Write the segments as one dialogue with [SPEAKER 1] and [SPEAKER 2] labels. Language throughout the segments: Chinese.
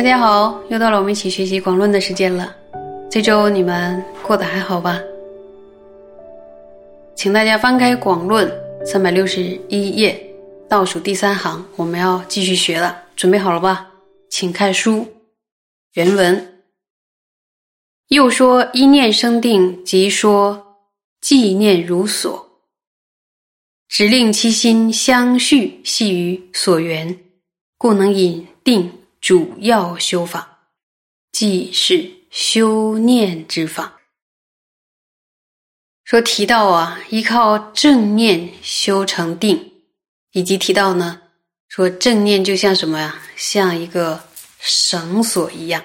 [SPEAKER 1] 大家好，又到了我们一起学习广论的时间了。这周你们过得还好吧？请大家翻开广论三百六十一页，倒数第三行，我们要继续学了。准备好了吧？请看书原文。又说一念生定，即说寂念如所，只令其心相续系于所缘，故能引定。主要修法，即是修念之法。说提到啊，依靠正念修成定，以及提到呢，说正念就像什么呀？像一个绳索一样，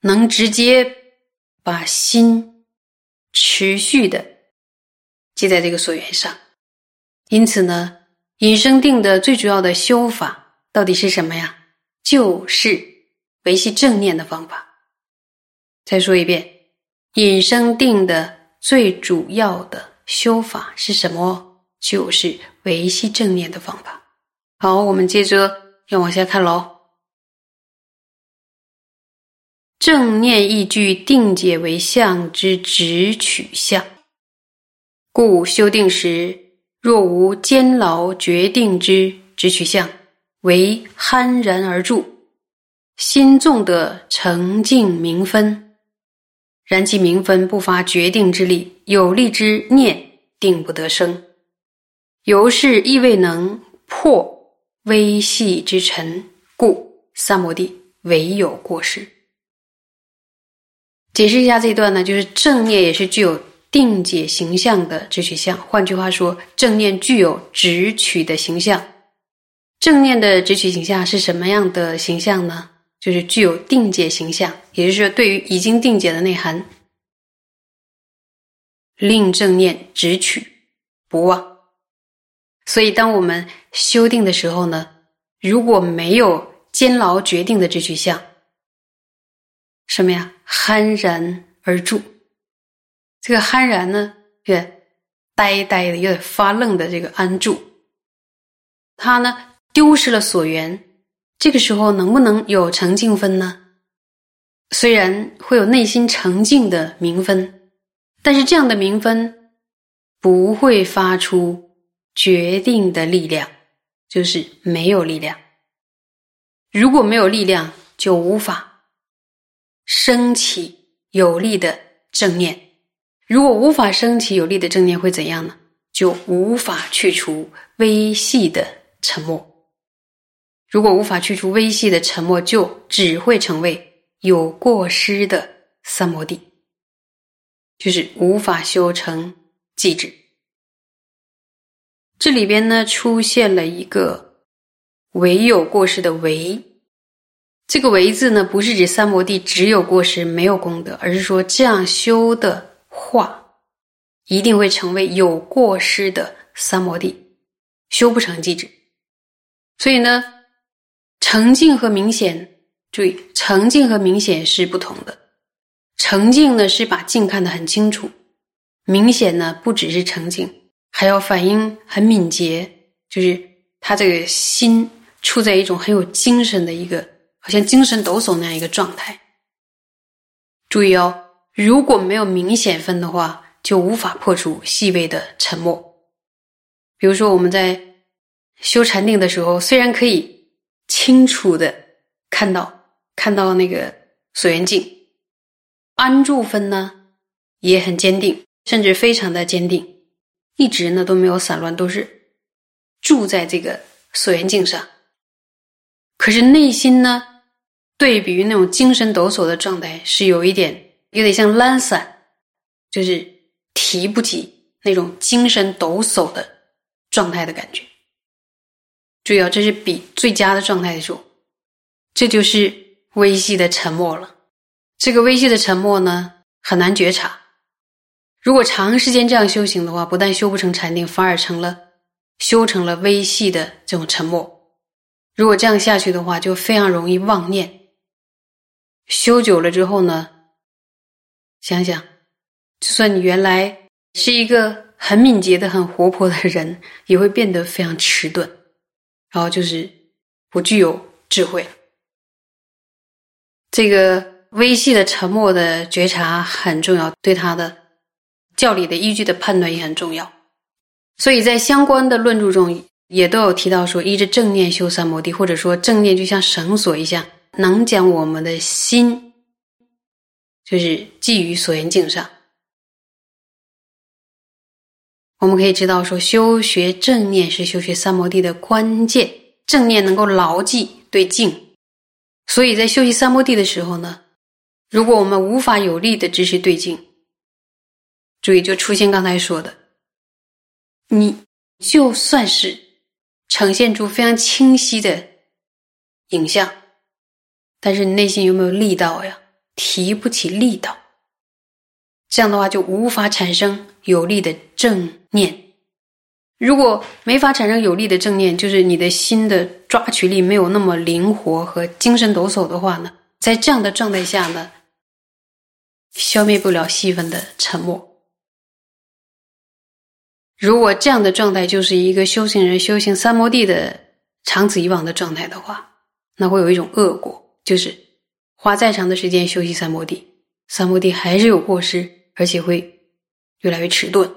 [SPEAKER 1] 能直接把心持续的系在这个所缘上。因此呢，引生定的最主要的修法到底是什么呀？就是维系正念的方法。再说一遍，引生定的最主要的修法是什么？就是维系正念的方法。好，我们接着要往下看喽。正念亦具定解为相之直取相，故修定时若无坚牢决定之直取相。为酣然而住，心纵得澄净明分，然其明分不发决定之力，有力之念定不得生，由是亦未能破微细之尘，故三摩地唯有过失。解释一下这一段呢，就是正念也是具有定解形象的直取相，换句话说，正念具有直取的形象。正念的直取形象是什么样的形象呢？就是具有定解形象，也就是说，对于已经定解的内涵，令正念直取不忘。所以，当我们修定的时候呢，如果没有坚牢决定的直取相，什么呀？酣然而住。这个酣然呢，是呆呆的、有点发愣的这个安住。它呢？丢失了所缘，这个时候能不能有澄净分呢？虽然会有内心澄净的明分，但是这样的明分不会发出决定的力量，就是没有力量。如果没有力量，就无法升起有力的正念。如果无法升起有力的正念，会怎样呢？就无法去除微细的沉默。如果无法去除微细的沉默，就只会成为有过失的三摩地，就是无法修成寂止。这里边呢出现了一个唯有过失的唯，这个唯字呢不是指三摩地只有过失没有功德，而是说这样修的话，一定会成为有过失的三摩地，修不成寂止。所以呢。澄净和明显，注意，澄净和明显是不同的。澄净呢是把镜看得很清楚，明显呢不只是澄净，还要反应很敏捷，就是他这个心处在一种很有精神的一个，好像精神抖擞那样一个状态。注意哦，如果没有明显分的话，就无法破除细微的沉默。比如说我们在修禅定的时候，虽然可以。清楚的看到，看到那个所缘境，安住分呢也很坚定，甚至非常的坚定，一直呢都没有散乱，都是住在这个所缘境上。可是内心呢，对比于那种精神抖擞的状态，是有一点有点像懒散，就是提不起那种精神抖擞的状态的感觉。注意，这是比最佳的状态的时候，这就是微细的沉默了。这个微细的沉默呢，很难觉察。如果长时间这样修行的话，不但修不成禅定，反而成了修成了微细的这种沉默。如果这样下去的话，就非常容易妄念。修久了之后呢，想想，就算你原来是一个很敏捷的、很活泼的人，也会变得非常迟钝。然后就是不具有智慧。这个微细的沉默的觉察很重要，对他的教理的依据的判断也很重要。所以在相关的论著中，也都有提到说，依着正念修三摩地，或者说正念就像绳索一样，能将我们的心，就是系于所缘境上。我们可以知道说，修学正念是修学三摩地的关键，正念能够牢记对境。所以在修习三摩地的时候呢，如果我们无法有力的支持对境，注意就出现刚才说的，你就算是呈现出非常清晰的影像，但是你内心有没有力道呀？提不起力道，这样的话就无法产生有力的正念。如果没法产生有力的正念，就是你的心的抓取力没有那么灵活和精神抖擞的话呢，在这样的状态下呢，消灭不了细分的沉默。如果这样的状态就是一个修行人修行三摩地的长此以往的状态的话，那会有一种恶果，就是花再长的时间修习三摩地，三摩地还是有过失，而且会越来越迟钝。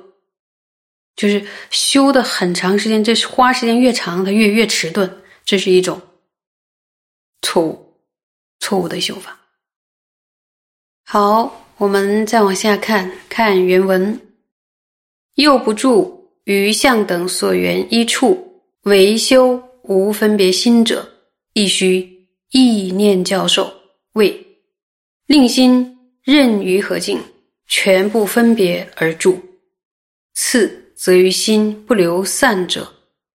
[SPEAKER 1] 就是修的很长时间，这花时间越长，它越越迟钝，这是一种错误，错误的修法。好，我们再往下看，看原文：又不住于相等所缘一处，唯修无分别心者，亦须意念教授，谓令心任于何境，全部分别而住。次。则于心不留散者，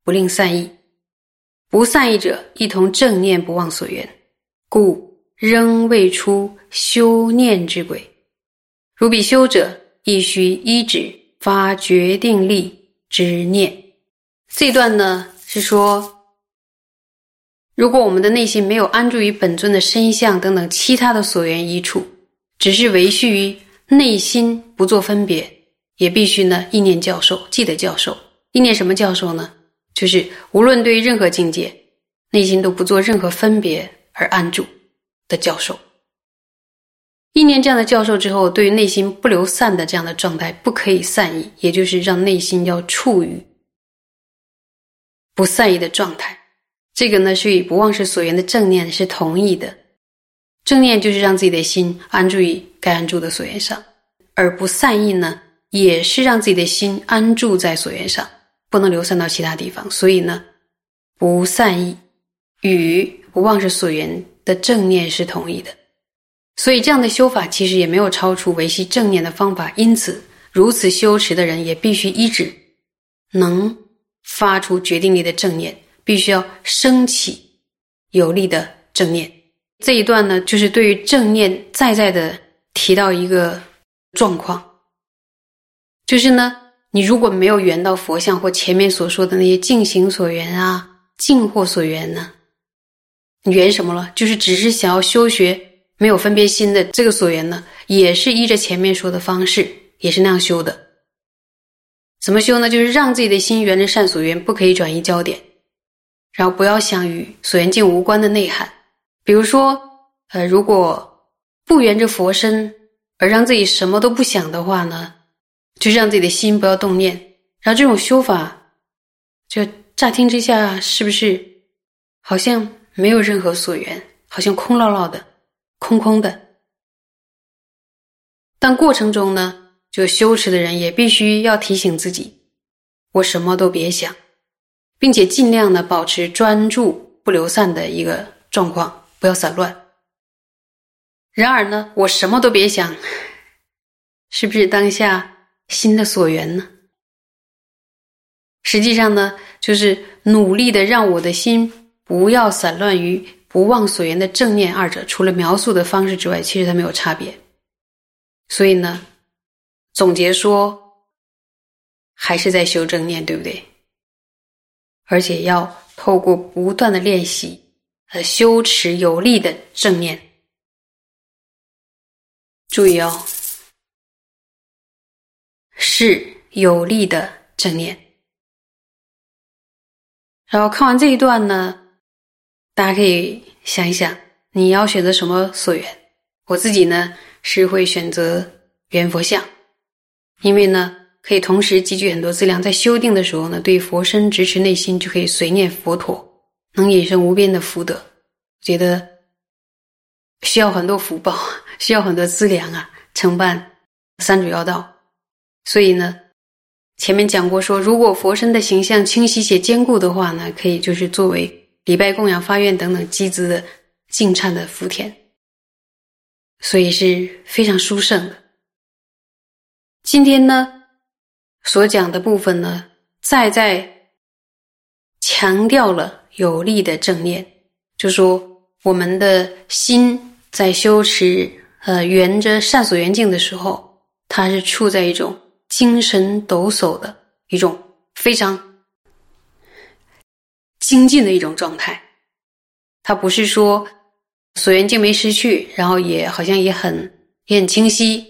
[SPEAKER 1] 不令散逸；不散逸者，一同正念不忘所缘，故仍未出修念之轨。如彼修者，亦须依止发决定力之念。这段呢是说，如果我们的内心没有安住于本尊的身相等等其他的所缘一处，只是维系于内心不做分别。也必须呢，意念教授，记得教授。意念什么教授呢？就是无论对于任何境界，内心都不做任何分别而安住的教授。意念这样的教授之后，对于内心不流散的这样的状态，不可以散逸，也就是让内心要处于不散逸的状态。这个呢，是与不忘失所缘的正念是同意的。正念就是让自己的心安住于该安住的所缘上，而不散逸呢。也是让自己的心安住在所缘上，不能流散到其他地方。所以呢，不散逸与不忘是所缘的正念是同一的。所以这样的修法其实也没有超出维系正念的方法。因此，如此修持的人也必须一直能发出决定力的正念，必须要升起有力的正念。这一段呢，就是对于正念再再的提到一个状况。就是呢，你如果没有缘到佛像或前面所说的那些净行所缘啊、净惑所缘呢，你缘什么了？就是只是想要修学没有分别心的这个所缘呢，也是依着前面说的方式，也是那样修的。怎么修呢？就是让自己的心缘着善所缘，不可以转移焦点，然后不要想与所缘境无关的内涵。比如说，呃，如果不缘着佛身而让自己什么都不想的话呢？就让自己的心不要动念，然后这种修法，就乍听之下是不是好像没有任何所缘，好像空落落的、空空的？但过程中呢，就修持的人也必须要提醒自己，我什么都别想，并且尽量的保持专注不流散的一个状况，不要散乱。然而呢，我什么都别想，是不是当下？心的所缘呢？实际上呢，就是努力的让我的心不要散乱于不忘所缘的正念二者，除了描述的方式之外，其实它没有差别。所以呢，总结说，还是在修正念，对不对？而且要透过不断的练习，呃，修持有力的正念。注意哦。是有力的正念。然后看完这一段呢，大家可以想一想，你要选择什么所缘？我自己呢是会选择圆佛像，因为呢可以同时积聚很多资粮，在修定的时候呢，对佛身直持内心就可以随念佛陀，能引生无边的福德。觉得需要很多福报，需要很多资粮啊，承办三主要道。所以呢，前面讲过说，如果佛身的形象清晰且坚固的话呢，可以就是作为礼拜、供养、发愿等等积资的净忏的福田。所以是非常殊胜的。今天呢，所讲的部分呢，再再强调了有力的正念，就说我们的心在修持呃圆着善所缘境的时候，它是处在一种精神抖擞的一种非常精进的一种状态，它不是说。所缘境没失去，然后也好像也很也很清晰，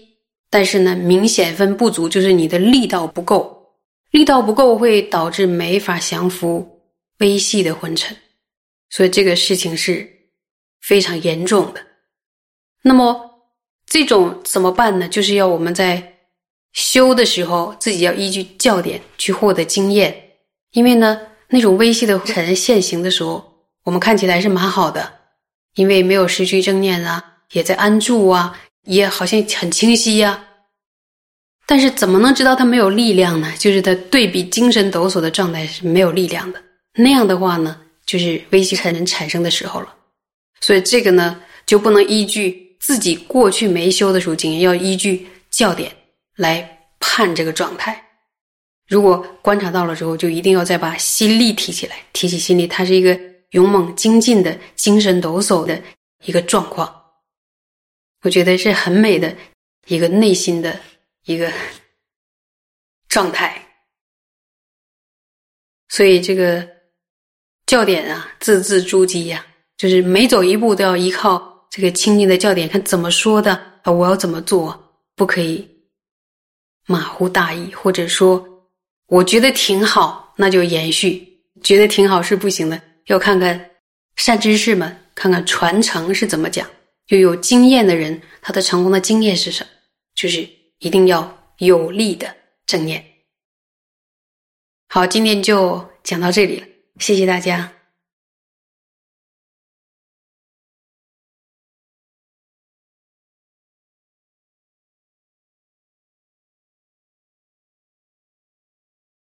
[SPEAKER 1] 但是呢，明显分不足，就是你的力道不够，力道不够会导致没法降服微细的昏沉，所以这个事情是非常严重的。那么这种怎么办呢？就是要我们在修的时候，自己要依据教典去获得经验，因为呢，那种微细的 尘现行的时候，我们看起来是蛮好的。因为没有失去正念啊，也在安住啊，也好像很清晰呀。但是怎么能知道他没有力量呢？就是他对比精神抖擞的状态是没有力量的。那样的话呢，就是危机才能产生的时候了。所以这个呢，就不能依据自己过去没修的时候经验，要依据教典来判这个状态。如果观察到了之后，就一定要再把心力提起来，提起心力，它是一个。勇猛精进的精神抖擞的一个状况，我觉得是很美的一个内心的一个状态。所以这个教典啊，字字珠玑呀，就是每走一步都要依靠这个清净的教典，看怎么说的啊，我要怎么做，不可以马虎大意，或者说我觉得挺好，那就延续；觉得挺好是不行的。要看看善知识们，看看传承是怎么讲。又有经验的人，他的成功的经验是什么？就是一定要有力的正念。好，今天就讲到这里了，谢谢大家。